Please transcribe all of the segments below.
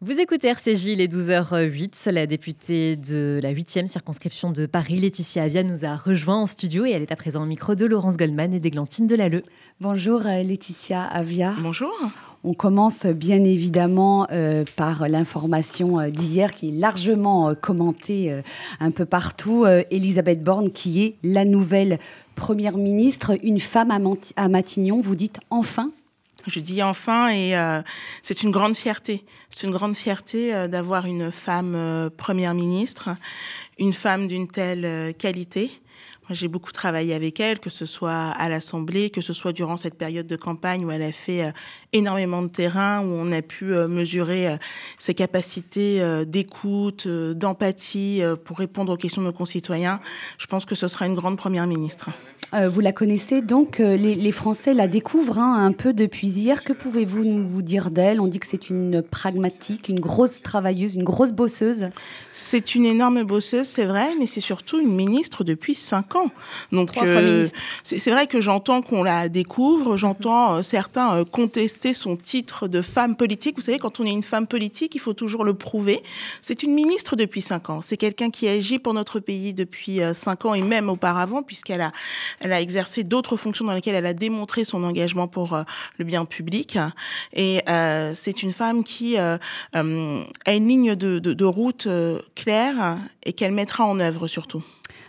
Vous écoutez RCJ, il est 12h08. La députée de la 8e circonscription de Paris, Laetitia Avia, nous a rejoint en studio et elle est à présent au micro de Laurence Goldman et d'Églantine Delalleux. Bonjour euh, Laetitia Avia. Bonjour. On commence bien évidemment euh, par l'information euh, d'hier qui est largement commentée un peu partout. Elisabeth Borne qui est la nouvelle Première ministre, une femme à Matignon. Vous dites enfin je dis enfin, et euh, c'est une grande fierté. C'est une grande fierté euh, d'avoir une femme euh, première ministre, une femme d'une telle qualité. J'ai beaucoup travaillé avec elle, que ce soit à l'Assemblée, que ce soit durant cette période de campagne où elle a fait énormément de terrain, où on a pu mesurer ses capacités d'écoute, d'empathie pour répondre aux questions de nos concitoyens. Je pense que ce sera une grande première ministre. Euh, vous la connaissez donc, euh, les, Français la découvrent hein, un peu depuis hier. Que pouvez-vous nous dire d'elle? On dit que c'est une pragmatique, une grosse travailleuse, une grosse bosseuse. C'est une énorme bosseuse, c'est vrai, mais c'est surtout une ministre depuis cinq ans. Donc euh, c'est vrai que j'entends qu'on la découvre, j'entends certains contester son titre de femme politique. Vous savez, quand on est une femme politique, il faut toujours le prouver. C'est une ministre depuis cinq ans. C'est quelqu'un qui agit pour notre pays depuis cinq ans et même auparavant, puisqu'elle a elle a exercé d'autres fonctions dans lesquelles elle a démontré son engagement pour euh, le bien public. Et euh, c'est une femme qui euh, a une ligne de, de route claire et qu'elle mettra en œuvre surtout.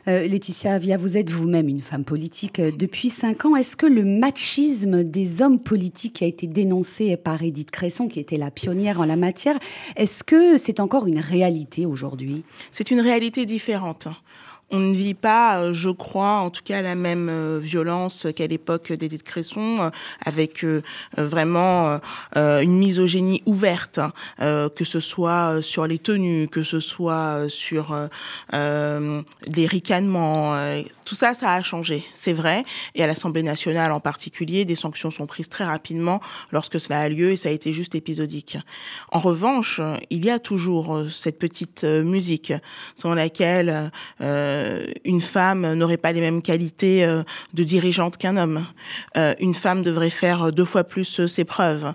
Laetitia Avia, vous êtes vous-même une femme politique depuis cinq ans. Est-ce que le machisme des hommes politiques a été dénoncé par Edith Cresson, qui était la pionnière en la matière, est-ce que c'est encore une réalité aujourd'hui? C'est une réalité différente on ne vit pas, euh, je crois, en tout cas la même euh, violence qu'à l'époque d'Edith Cresson, euh, avec vraiment une misogynie ouverte, hein, que ce soit sur les tenues, que ce soit sur les ricanements. tout ça, ça a changé, c'est vrai. Et à l'Assemblée nationale en particulier, des sanctions sont prises très rapidement lorsque cela a lieu et ça a été juste épisodique. En revanche, il y a toujours cette petite musique sans laquelle une femme n'aurait pas les mêmes qualités euh, de dirigeante qu'un homme. Euh, une femme devrait faire deux fois plus ses preuves.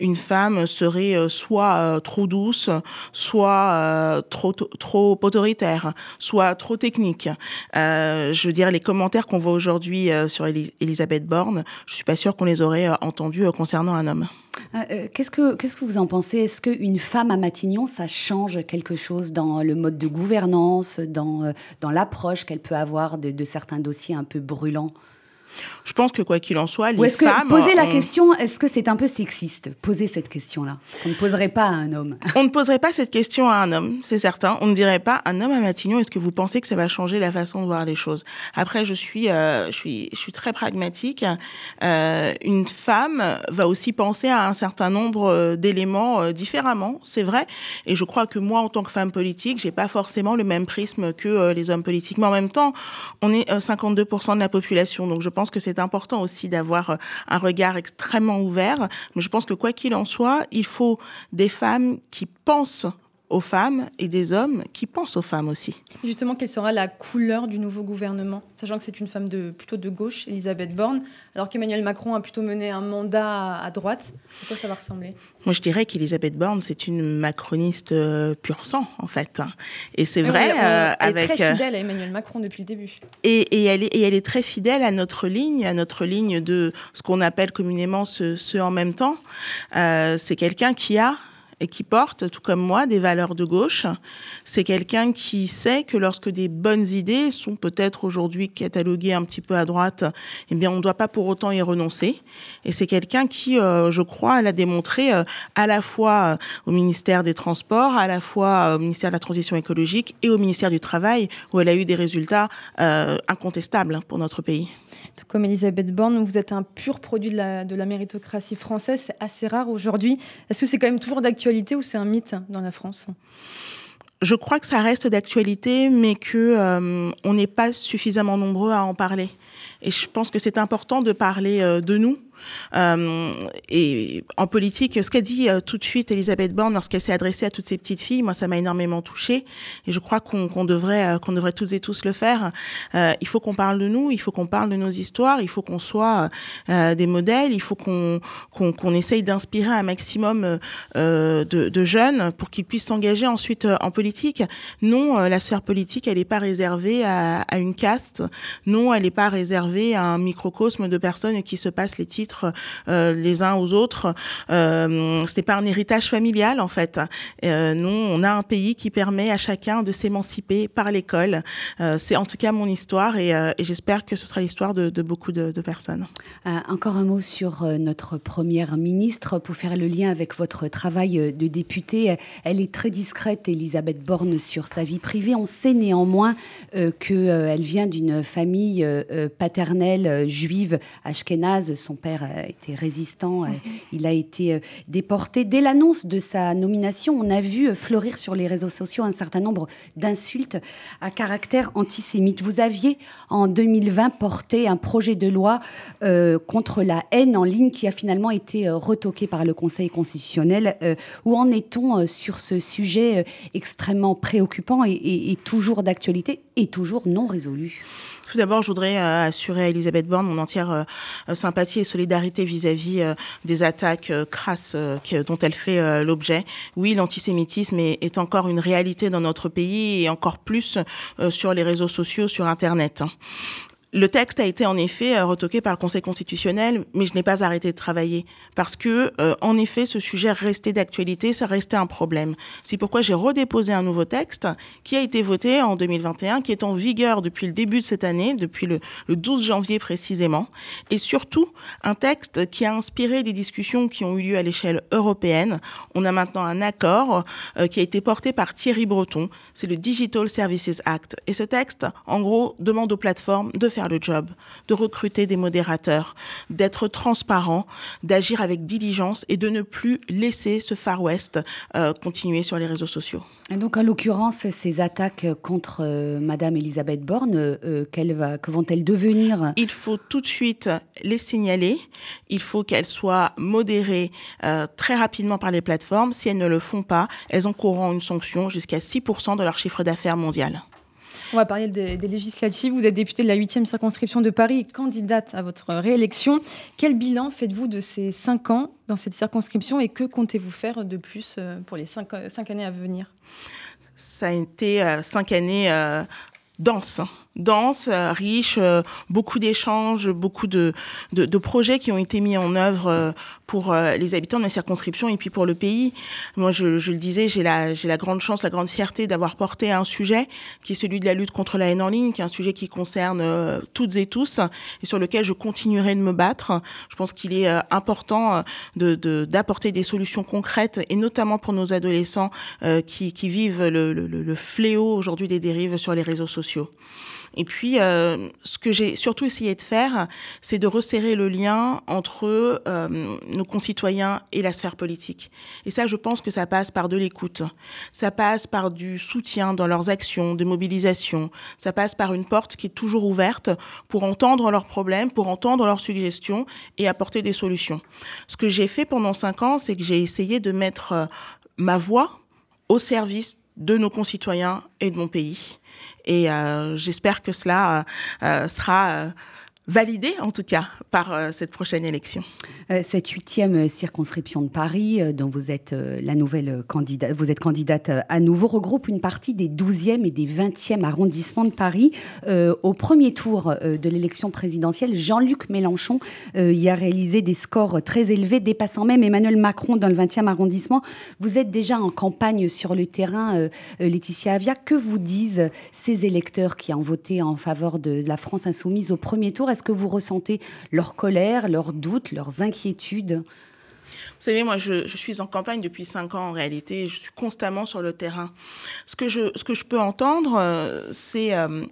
une femme serait soit trop douce, soit trop, trop autoritaire, soit trop technique. je veux dire, les commentaires qu'on voit aujourd'hui sur Elisabeth Borne, je suis pas sûre qu'on les aurait entendus concernant un homme. Euh, euh, qu'est-ce, que, qu'est-ce que vous en pensez? Est-ce qu'une femme à Matignon, ça change quelque chose dans le mode de gouvernance, dans, euh, dans l'approche qu'elle peut avoir de, de certains dossiers un peu brûlants? Je pense que quoi qu'il en soit, les est-ce femmes. Que, poser la question, est-ce que c'est un peu sexiste Poser cette question-là? On ne poserait pas à un homme. On ne poserait pas cette question à un homme, c'est certain. On ne dirait pas un homme à Matignon. Est-ce que vous pensez que ça va changer la façon de voir les choses? Après, je suis, euh, je suis, je suis très pragmatique. Euh, une femme va aussi penser à un certain nombre euh, d'éléments différemment, c'est vrai. Et je crois que moi, en tant que femme politique, j'ai pas forcément le même prisme que les hommes politiques. Mais en même temps, on est 52% de la population, donc je pense que c'est important aussi d'avoir euh, un regard extrêmement ouvert. Mais je pense que quoi qu'il en soit, il faut des femmes qui pensent aux femmes et des hommes qui pensent aux femmes aussi. Justement, quelle sera la couleur du nouveau gouvernement Sachant que c'est une femme de, plutôt de gauche, Elisabeth Borne, alors qu'Emmanuel Macron a plutôt mené un mandat à, droite? À quoi ça va ressembler? Moi, je dirais qu'Elisabeth Borne, c'est une macroniste euh, pur sang, en fait. Et c'est vrai. Euh, elle est très euh, fidèle à Emmanuel Macron depuis le début. Et, et, elle est, et elle est très fidèle à notre ligne, à notre ligne de ce qu'on appelle communément ce, ce en même temps. c'est quelqu'un qui a et qui porte, tout comme moi, des valeurs de gauche. C'est quelqu'un qui sait que lorsque des bonnes idées sont peut-être aujourd'hui cataloguées un petit peu à droite, eh bien, on ne doit pas pour autant y renoncer. Et c'est quelqu'un qui, euh, je crois, l'a démontré euh, à la fois euh, au ministère des Transports, à la fois au ministère de la Transition écologique et au ministère du Travail, où elle a eu des résultats incontestables pour notre pays. Tout comme Elisabeth Borne, vous êtes un pur produit de la méritocratie française. C'est assez rare aujourd'hui. Est-ce que c'est quand même toujours d'actualité ou c'est un mythe dans la France? Je crois que ça reste d'actualité, mais que euh, on n'est pas suffisamment nombreux à en parler. Et je pense que c'est important de parler euh, de nous, et en politique, ce qu'a dit tout de suite Elisabeth Borne lorsqu'elle s'est adressée à toutes ces petites filles, moi, ça m'a énormément touchée. Et je crois qu'on devrait, qu'on devrait toutes et tous le faire. il faut qu'on parle de nous, il faut qu'on parle de nos histoires, il faut qu'on soit des modèles, il faut qu'on qu'on essaye d'inspirer un maximum de, de, jeunes pour qu'ils puissent s'engager ensuite en politique. Non, la sphère politique, elle n'est pas réservée à, à une caste. Non, elle n'est pas réservée à un microcosme de personnes qui se passent les titres euh, les uns aux autres. Euh, ce n'est pas un héritage familial en fait. Euh, non, on a un pays qui permet à chacun de s'émanciper par l'école. Euh, c'est en tout cas mon histoire et, j'espère que ce sera l'histoire de, beaucoup de, personnes. encore un mot sur notre première ministre pour faire le lien avec votre travail de députée. Elle est très discrète, Elisabeth Borne, sur sa vie privée. On sait néanmoins qu'elle vient d'une famille paternelle juive ashkénaze. Son père était résistant, mhm. il a été déporté. Dès l'annonce de sa nomination, on a vu fleurir sur les réseaux sociaux un certain nombre d'insultes à caractère antisémite. Vous aviez en 2020 porté un projet de loi euh, contre la haine en ligne qui a finalement été euh, retoqué par le Conseil constitutionnel. Euh, où en est-on euh, sur ce sujet euh, extrêmement préoccupant et toujours d'actualité et toujours non résolu? Tout d'abord, je voudrais euh, assurer à Elisabeth Borne mon entière euh, sympathie et solidarité vis-à-vis euh, des attaques crasses dont elle fait l'objet. Oui, l'antisémitisme est, est, encore une réalité dans notre pays et encore plus sur les réseaux sociaux, sur Internet. Le texte a été en effet euh, retoqué par le Conseil constitutionnel, mais je n'ai pas arrêté de travailler parce que, euh, en effet, ce sujet restait d'actualité, ça restait un problème. C'est pourquoi j'ai redéposé un nouveau texte qui a été voté en 2021, qui est en vigueur depuis le début de cette année, depuis le, le 12 janvier précisément, et surtout un texte qui a inspiré des discussions qui ont eu lieu à l'échelle européenne. On a maintenant un accord euh, qui a été porté par Thierry Breton, c'est le Digital Services Act, et ce texte, en gros, demande aux plateformes de faire faire le job, de recruter des modérateurs, d'être transparent, d'agir avec diligence et de ne plus laisser ce Far West euh, continuer sur les réseaux sociaux. Et donc, en l'occurrence, ces attaques contre euh, Madame Elisabeth Borne, euh, va, que vont-elles devenir? Il faut tout de suite les signaler. Il faut qu'elles soient modérées euh, très rapidement par les plateformes. Si elles ne le font pas, elles encourront une sanction jusqu'à 6% de leur chiffre d'affaires mondial. On va parler des, des, législatives. Vous êtes député de la 8e circonscription de Paris, candidate à votre réélection. Quel bilan faites-vous de ces cinq ans dans cette circonscription et que comptez-vous faire de plus euh, pour les cinq, cinq années à venir? Ça a été euh, cinq années euh, denses dense, euh, riche, euh, beaucoup d'échanges, beaucoup de, de, de, projets qui ont été mis en œuvre euh, pour les habitants de la circonscription et puis pour le pays. Moi, je, je le disais, j'ai la, j'ai la grande chance, la grande fierté d'avoir porté un sujet qui est celui de la lutte contre la haine en ligne, qui est un sujet qui concerne toutes et tous et sur lequel je continuerai de me battre. Je pense qu'il est important de, de, d'apporter des solutions concrètes et notamment pour nos adolescents qui, qui vivent le, le, le fléau aujourd'hui des dérives sur les réseaux sociaux. Et puis, euh, ce que j'ai surtout essayé de faire, c'est de resserrer le lien entre euh, nos concitoyens et la sphère politique. Et ça, je pense que ça passe par de l'écoute. Ça passe par du soutien dans leurs actions, de mobilisation. Ça passe par une porte qui est toujours ouverte pour entendre leurs problèmes, pour entendre leurs suggestions et apporter des solutions. Ce que j'ai fait pendant cinq ans, c'est que j'ai essayé de mettre euh, ma voix au service de nos concitoyens et de mon pays. Et euh, j'espère que cela euh, sera euh, validé en tout cas par euh, cette prochaine élection. Euh, cette huitième circonscription de Paris, euh, dont vous êtes la nouvelle candidate, vous êtes candidate à nouveau, regroupe une partie des 12e et des 20e arrondissements de Paris. Au premier tour de l'élection présidentielle, Jean-Luc Mélenchon y a réalisé des scores très élevés, dépassant même Emmanuel Macron dans le 20e arrondissement. Vous êtes déjà en campagne sur le terrain, Laetitia Avia. Que vous disent ces électeurs qui ont voté en faveur de la France insoumise au premier tour? Est-ce que vous ressentez leur colère, leurs doutes, leurs inquiétudes vous savez, moi, je, suis en campagne depuis cinq ans en réalité. Je suis constamment sur le terrain. Ce que je, ce que je peux entendre, euh, c'est euh,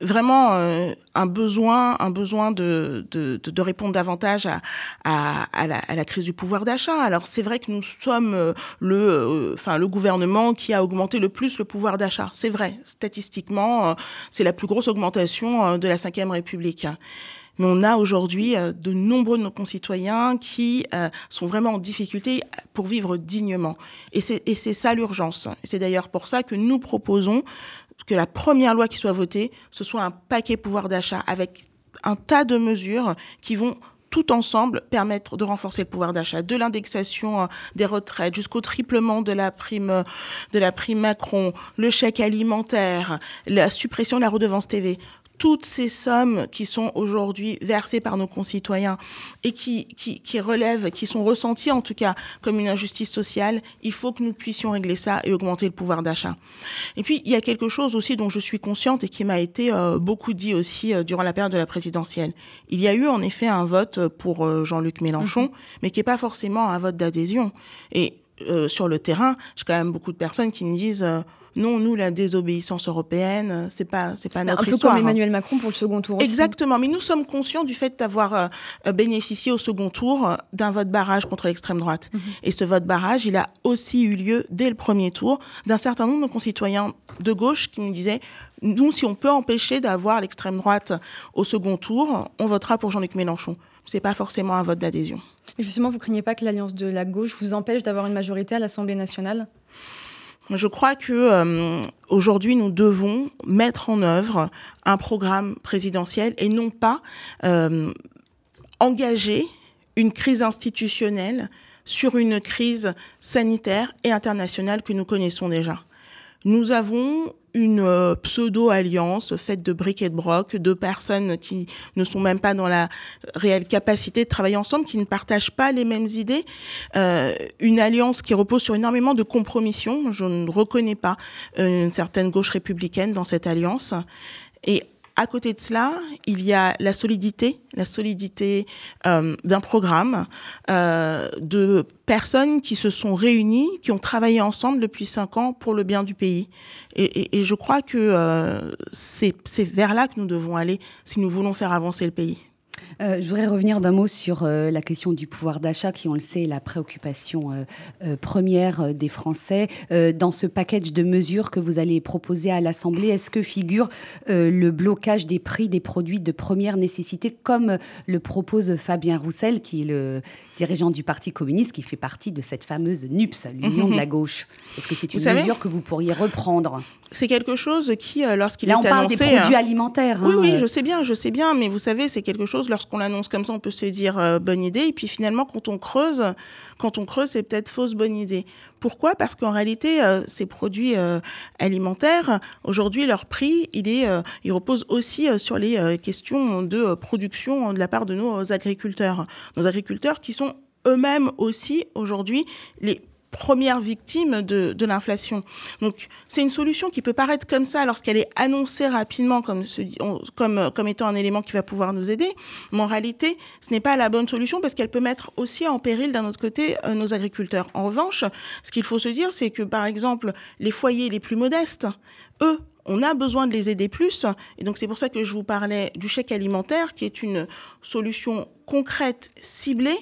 vraiment euh, un besoin, un besoin de, de, de, répondre davantage à, à, à, la, à, la, crise du pouvoir d'achat. Alors c'est vrai que nous sommes euh, le, euh, enfin le gouvernement qui a augmenté le plus le pouvoir d'achat. C'est vrai, statistiquement, c'est la plus grosse augmentation de la Ve République. Mais on a aujourd'hui de nombreux de nos concitoyens qui sont vraiment en difficulté pour vivre dignement. Et c'est ça l'urgence. C'est d'ailleurs pour ça que nous proposons que la première loi qui soit votée, ce soit un paquet pouvoir d'achat avec un tas de mesures qui vont tout ensemble permettre de renforcer le pouvoir d'achat, de l'indexation euh, des retraites jusqu'au triplement de la prime euh, de la prime Macron, le chèque alimentaire, la suppression de la redevance TV toutes ces sommes qui sont aujourd'hui versées par nos concitoyens et qui, qui, qui, relèvent, qui sont ressenties en tout cas comme une injustice sociale, il faut que nous puissions régler ça et augmenter le pouvoir d'achat. Et puis, il y a quelque chose aussi dont je suis consciente et qui m'a été euh, beaucoup dit aussi euh, durant la période de la présidentielle. Il y a eu en effet un vote pour euh, Jean-Luc Mélenchon, mhm. mais qui n'est pas forcément un vote d'adhésion. Et sur le terrain, j'ai quand même beaucoup de personnes qui me disent non, nous, la désobéissance européenne, c'est pas, c'est pas notre un peu histoire. comme Emmanuel Macron pour le second tour. Exactement. Mais nous sommes conscients du fait d'avoir euh, bénéficié au second tour d'un vote barrage contre l'extrême droite. Mhm. Et ce vote barrage, il a aussi eu lieu dès le premier tour d'un certain nombre de concitoyens de gauche qui nous disaient nous, si on peut empêcher d'avoir l'extrême droite au second tour, on votera pour Jean-Luc Mélenchon. C'est pas forcément un vote d'adhésion. Justement, vous craignez pas que l'alliance de la gauche vous empêche d'avoir une majorité à l'Assemblée nationale? Je crois que euh, aujourd'hui nous devons mettre en œuvre un programme présidentiel et non pas euh, engager une crise institutionnelle sur une crise sanitaire et internationale que nous connaissons déjà. Nous avons une euh, pseudo-alliance faite de briques et de brocs, de personnes qui ne sont même pas dans la réelle capacité de travailler ensemble, qui ne partagent pas les mêmes idées. Euh, une alliance qui repose sur énormément de compromissions. Je ne reconnais pas euh, une certaine gauche républicaine dans cette alliance. Et à côté de cela, il y a la solidité, la solidité euh, d'un programme euh, de personnes qui se sont réunies, qui ont travaillé ensemble depuis cinq ans pour le bien du pays. Et, je crois que euh, c'est vers là que nous devons aller si nous voulons faire avancer le pays. Euh, je voudrais revenir d'un mot sur euh, la question du pouvoir d'achat, qui, on le sait, est la préoccupation euh, première des Français. dans ce package de mesures que vous allez proposer à l'Assemblée, est-ce que figure le blocage des prix des produits de première nécessité, comme le propose Fabien Roussel, qui est le dirigeant du Parti communiste, qui fait partie de cette fameuse NUPS, l'Union de la gauche? Est-ce que c'est une mesure que vous pourriez reprendre? C'est quelque chose qui, lorsqu'il est annoncé... Là, on parle des produits alimentaires. Oui, hein, oui, je sais bien, je sais bien, mais vous savez, c'est quelque chose, lorsqu'on l'annonce comme ça, on peut se dire euh, bonne idée. Et puis finalement, quand on creuse, quand on creuse, c'est peut-être fausse bonne idée. Pourquoi? Parce qu'en réalité, euh, ces produits euh, alimentaires, aujourd'hui, leur prix, il, est, il repose aussi sur les questions de production de la part de nos agriculteurs. Nos agriculteurs qui sont eux-mêmes aussi aujourd'hui les première victime de, l'inflation. Donc c'est une solution qui peut paraître comme ça lorsqu'elle est annoncée rapidement comme, comme, comme étant un élément qui va pouvoir nous aider, mais en réalité ce n'est pas la bonne solution parce qu'elle peut mettre aussi en péril d'un autre côté euh, nos agriculteurs. En revanche, ce qu'il faut se dire c'est que par exemple les foyers les plus modestes, eux, on a besoin de les aider plus. Et donc, c'est pour ça que je vous parlais du chèque alimentaire, qui est une solution concrète, ciblée,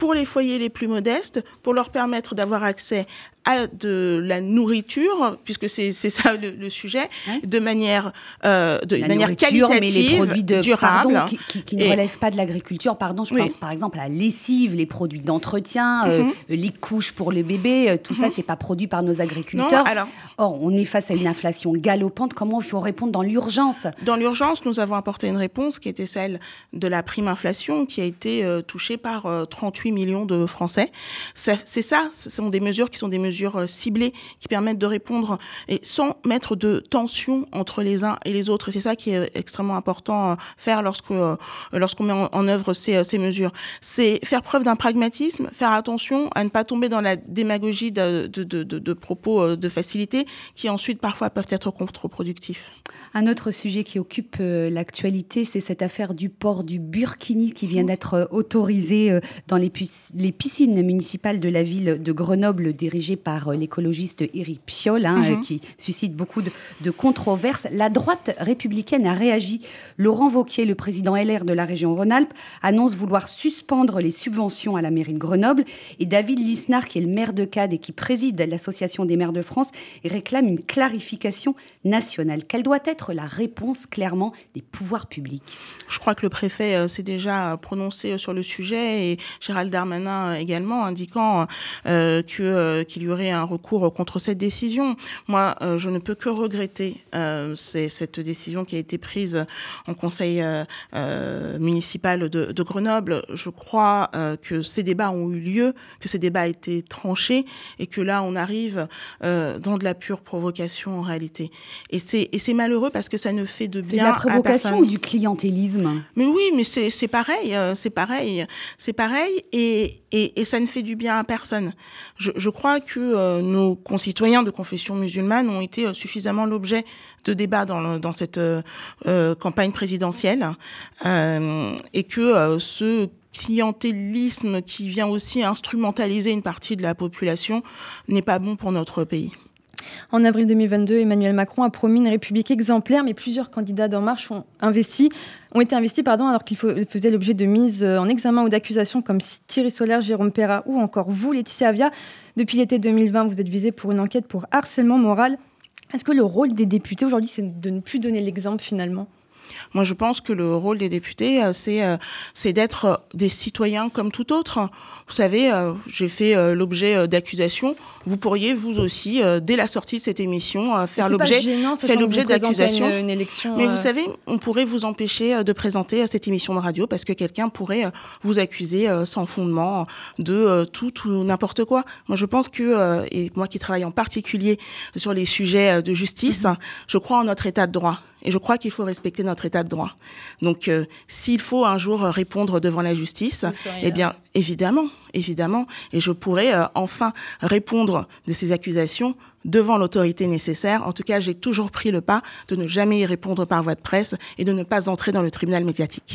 pour les foyers les plus modestes, pour leur permettre d'avoir accès à de la nourriture, puisque c'est ça le, sujet, de manière, euh, de manière qualitative, mais les produits de, durable. Pardon, qui, ne relèvent pas de l'agriculture. Pardon, je pense par exemple à la lessive, les produits d'entretien, euh, mhm. les couches pour les bébés, euh, tout ça, mhm. c'est pas produit par nos agriculteurs. alors, Or, on est face à une inflation galopante. Comment il faut répondre dans l'urgence? Dans l'urgence, nous avons apporté une réponse qui était celle de la prime inflation, qui a été euh, touchée par 38 millions de Français. C'est ça, ce sont des mesures qui sont des mesures mesures euh, ciblées qui permettent de répondre et sans mettre de tension entre les uns et les autres. C'est ça qui est extrêmement important à faire lorsque euh, lorsqu'on met en, œuvre ces, euh, ces mesures. C'est faire preuve d'un pragmatisme, faire attention à ne pas tomber dans la démagogie de, de, de, de propos de facilité qui ensuite parfois peuvent être contre-productifs. Un autre sujet qui occupe l'actualité, c'est cette affaire du port du Burkini qui vient d'être autorisé dans les, les piscines municipales de la ville de Grenoble dirigée par l'écologiste Éric Piolle, hein, mhm. qui suscite beaucoup de, de, controverses. La droite républicaine a réagi. Laurent Vauquier, le président LR de la région Rhône-Alpes, annonce vouloir suspendre les subventions à la mairie de Grenoble. Et David Lisnard, qui est le maire de Cade et qui préside l'Association des maires de France, réclame une clarification nationale. Quelle doit être la réponse clairement des pouvoirs publics? Je crois que le préfet euh, s'est déjà prononcé sur le sujet et Gérald Darmanin également indiquant euh, euh, qu'il y aurait un recours contre cette décision. Moi, je ne peux que regretter cette décision qui a été prise en conseil municipal de, de, Grenoble. Je crois que ces débats ont eu lieu, que ces débats été tranchés et que là, on arrive dans de la pure provocation en réalité. Et c'est malheureux parce que ça ne fait de bien. C'est la provocation ou du clientélisme? Mais oui, mais c'est pareil, euh, c'est pareil, c'est pareil, et, et, et, ça ne fait du bien à personne. Je, je crois que euh, nos concitoyens de confession musulmane ont été euh, suffisamment l'objet de débats dans, dans cette campagne présidentielle, et que ce clientélisme qui vient aussi instrumentaliser une partie de la population n'est pas bon pour notre pays. En avril 2022, Emmanuel Macron a promis une république exemplaire, mais plusieurs candidats d'En Marche ont, été investis pardon, alors qu'ils faisaient l'objet de mise en examen ou d'accusations comme Thierry Solaire, Jérôme Perra ou encore vous, Laetitia Avia. Depuis l'été 2020, vous êtes visé pour une enquête pour harcèlement moral. Est-ce que le rôle des députés aujourd'hui, c'est de ne plus donner l'exemple finalement? Moi, je pense que le rôle des députés, euh, c'est euh, c'est d'être euh, des citoyens comme tout autre. Vous savez, j'ai fait l'objet d'accusations. Vous pourriez vous aussi, dès la sortie de cette émission, faire l'objet faire l'objet d'accusations. Mais vous savez, on pourrait vous empêcher de présenter cette émission de radio parce que quelqu'un pourrait vous accuser sans fondement de tout ou n'importe quoi. Moi, je pense que et moi qui travaille en particulier sur les sujets de justice, mhm. je crois en notre état de droit et je crois qu'il faut respecter notre état de droit. Donc, euh, s'il faut un jour répondre devant la justice, eh bien, évidemment, évidemment, et je pourrai euh, enfin répondre de ces accusations devant l'autorité nécessaire. En tout cas, j'ai toujours pris le pas de ne jamais y répondre par voie de presse et de ne pas entrer dans le tribunal médiatique.